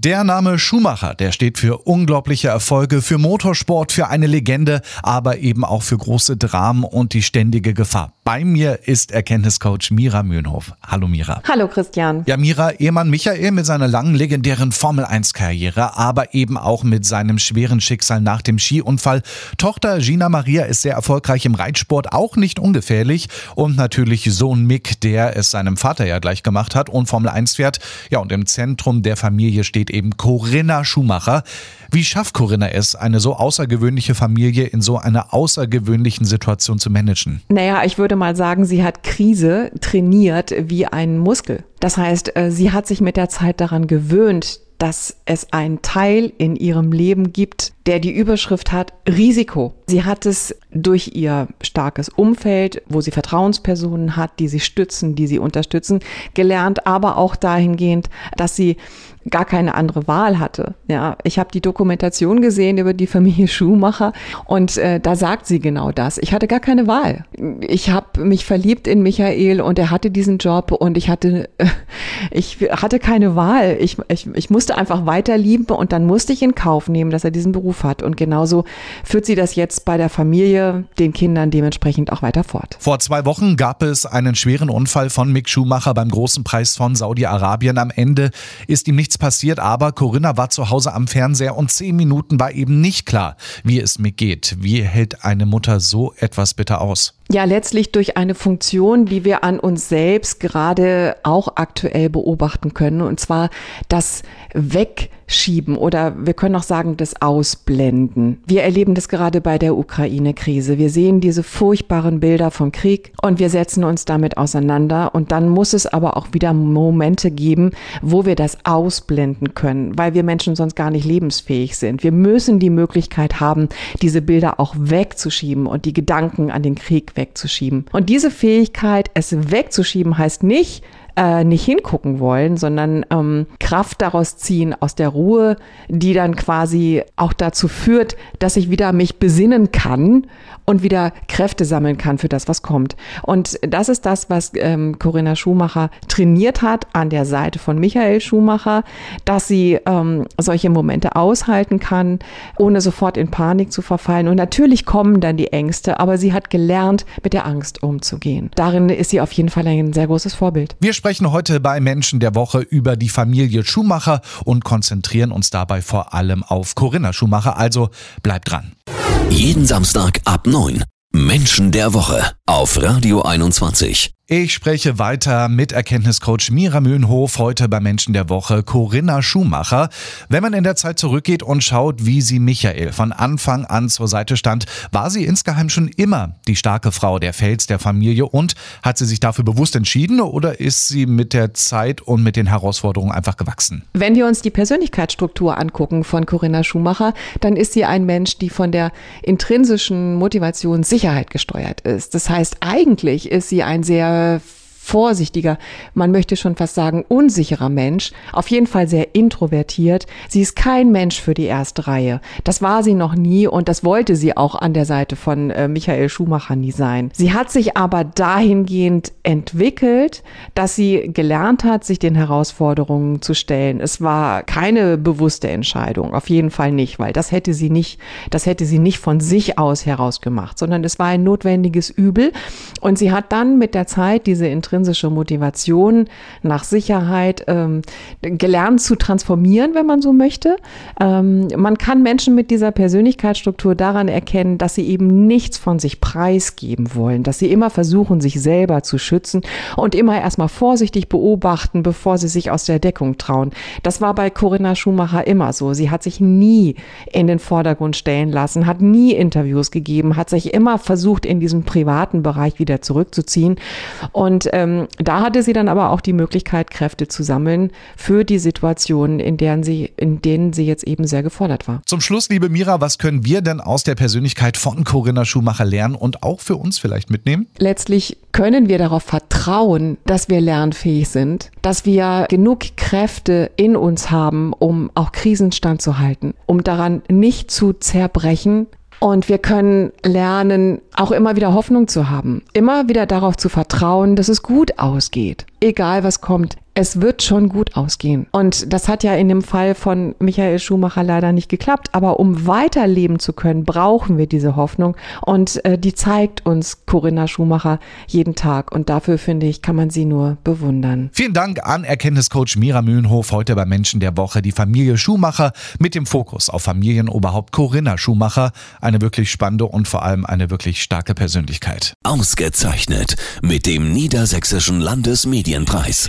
Der Name Schumacher, der steht für unglaubliche Erfolge, für Motorsport, für eine Legende, aber eben auch für große Dramen und die ständige Gefahr. Bei mir ist Erkenntniscoach Mira Mühlenhof. Hallo Mira. Hallo Christian. Ja, Mira, Ehemann Michael mit seiner langen legendären Formel-1-Karriere, aber eben auch mit seinem schweren Schicksal nach dem Skiunfall. Tochter Gina Maria ist sehr erfolgreich im Reitsport, auch nicht ungefährlich. Und natürlich Sohn Mick, der es seinem Vater ja gleich gemacht hat und Formel 1 fährt. Ja, und im Zentrum der Familie steht steht eben Corinna Schumacher. Wie schafft Corinna es, eine so außergewöhnliche Familie in so einer außergewöhnlichen Situation zu managen? Naja, ich würde mal sagen, sie hat Krise trainiert wie ein Muskel. Das heißt, äh, sie hat sich mit der Zeit daran gewöhnt, dass es einen Teil in ihrem Leben gibt, der die Überschrift hat Risiko. Sie hat es durch ihr starkes Umfeld, wo sie Vertrauenspersonen hat, die sie stützen, die sie unterstützen, gelernt, aber auch dahingehend, dass sie gar keine andere Wahl hatte. Ja, ich habe die Dokumentation gesehen über die Familie Schumacher und äh, da sagt sie genau das. Ich hatte gar keine Wahl. Ich habe mich verliebt in Michael und er hatte diesen Job und ich hatte äh, ich hatte keine Wahl. Ich, ich, ich musste einfach weiter lieben und dann musste ich in Kauf nehmen, dass er diesen Beruf hat. Und genauso führt sie das jetzt bei der Familie, den Kindern dementsprechend auch weiter fort. Vor zwei Wochen gab es einen schweren Unfall von Mick Schumacher beim großen Preis von Saudi-Arabien. Am Ende ist ihm nichts passiert, aber Corinna war zu Hause am Fernseher und zehn Minuten war eben nicht klar, wie es Mick geht. Wie hält eine Mutter so etwas bitte aus? Ja, letztlich durch eine Funktion, die wir an uns selbst gerade auch aktuell beobachten können, und zwar das Wegschieben oder wir können auch sagen das Ausblenden. Wir erleben das gerade bei der Ukraine-Krise. Wir sehen diese furchtbaren Bilder vom Krieg und wir setzen uns damit auseinander und dann muss es aber auch wieder Momente geben, wo wir das ausblenden können, weil wir Menschen sonst gar nicht lebensfähig sind. Wir müssen die Möglichkeit haben, diese Bilder auch wegzuschieben und die Gedanken an den Krieg wegzuschieben. Und diese Fähigkeit, es wegzuschieben, heißt nicht, äh, nicht hingucken wollen, sondern ähm, Kraft daraus ziehen aus der Ruhe, die dann quasi auch dazu führt, dass ich wieder mich besinnen kann und wieder Kräfte sammeln kann für das, was kommt. Und das ist das, was ähm, Corinna Schumacher trainiert hat an der Seite von Michael Schumacher, dass sie ähm, solche Momente aushalten kann, ohne sofort in Panik zu verfallen. Und natürlich kommen dann die Ängste, aber sie hat gelernt, mit der Angst umzugehen. Darin ist sie auf jeden Fall ein sehr großes Vorbild. Wir sprechen heute bei Menschen der Woche über die Familie Schumacher und konzentrieren uns dabei vor allem auf Corinna Schumacher. Also bleibt dran. Jeden Samstag ab 9. Menschen der Woche auf Radio 21. Ich spreche weiter mit Erkenntniscoach Mira Mühlenhof heute bei Menschen der Woche Corinna Schumacher. Wenn man in der Zeit zurückgeht und schaut, wie sie Michael von Anfang an zur Seite stand, war sie insgeheim schon immer die starke Frau, der Fels der Familie und hat sie sich dafür bewusst entschieden oder ist sie mit der Zeit und mit den Herausforderungen einfach gewachsen? Wenn wir uns die Persönlichkeitsstruktur angucken von Corinna Schumacher, dann ist sie ein Mensch, die von der intrinsischen Motivation Sicherheit gesteuert ist. Das heißt, eigentlich ist sie ein sehr äh, vorsichtiger, man möchte schon fast sagen unsicherer Mensch, auf jeden Fall sehr introvertiert. Sie ist kein Mensch für die erste Reihe. Das war sie noch nie und das wollte sie auch an der Seite von äh, Michael Schumacher nie sein. Sie hat sich aber dahingehend entwickelt, dass sie gelernt hat, sich den Herausforderungen zu stellen. Es war keine bewusste Entscheidung, auf jeden Fall nicht, weil das hätte sie nicht, das hätte sie nicht von sich aus heraus gemacht, sondern es war ein notwendiges Übel und sie hat dann mit der Zeit diese Interesse intrinsische Motivation nach Sicherheit ähm, gelernt zu transformieren, wenn man so möchte. Ähm, man kann Menschen mit dieser Persönlichkeitsstruktur daran erkennen, dass sie eben nichts von sich preisgeben wollen, dass sie immer versuchen, sich selber zu schützen und immer erstmal vorsichtig beobachten, bevor sie sich aus der Deckung trauen. Das war bei Corinna Schumacher immer so. Sie hat sich nie in den Vordergrund stellen lassen, hat nie Interviews gegeben, hat sich immer versucht, in diesem privaten Bereich wieder zurückzuziehen. Und ähm, ähm, da hatte sie dann aber auch die Möglichkeit, Kräfte zu sammeln für die Situationen, in denen sie, in denen sie jetzt eben sehr gefordert war. Zum Schluss, liebe Mira, was können wir denn aus der Persönlichkeit von Corinna Schumacher lernen und auch für uns vielleicht mitnehmen? Letztlich können wir darauf vertrauen, dass wir lernfähig sind, dass wir genug Kräfte in uns haben, um auch Krisen standzuhalten, um daran nicht zu zerbrechen, und wir können lernen, auch immer wieder Hoffnung zu haben, immer wieder darauf zu vertrauen, dass es gut ausgeht, egal was kommt. Es wird schon gut ausgehen. Und das hat ja in dem Fall von Michael Schumacher leider nicht geklappt. Aber um weiterleben zu können, brauchen wir diese Hoffnung. Und äh, die zeigt uns Corinna Schumacher jeden Tag. Und dafür, finde ich, kann man sie nur bewundern. Vielen Dank an Erkenntniscoach Mira Mühlenhof heute bei Menschen der Woche. Die Familie Schumacher mit dem Fokus auf Familienoberhaupt Corinna Schumacher. Eine wirklich spannende und vor allem eine wirklich starke Persönlichkeit. Ausgezeichnet mit dem Niedersächsischen Landesmedienpreis.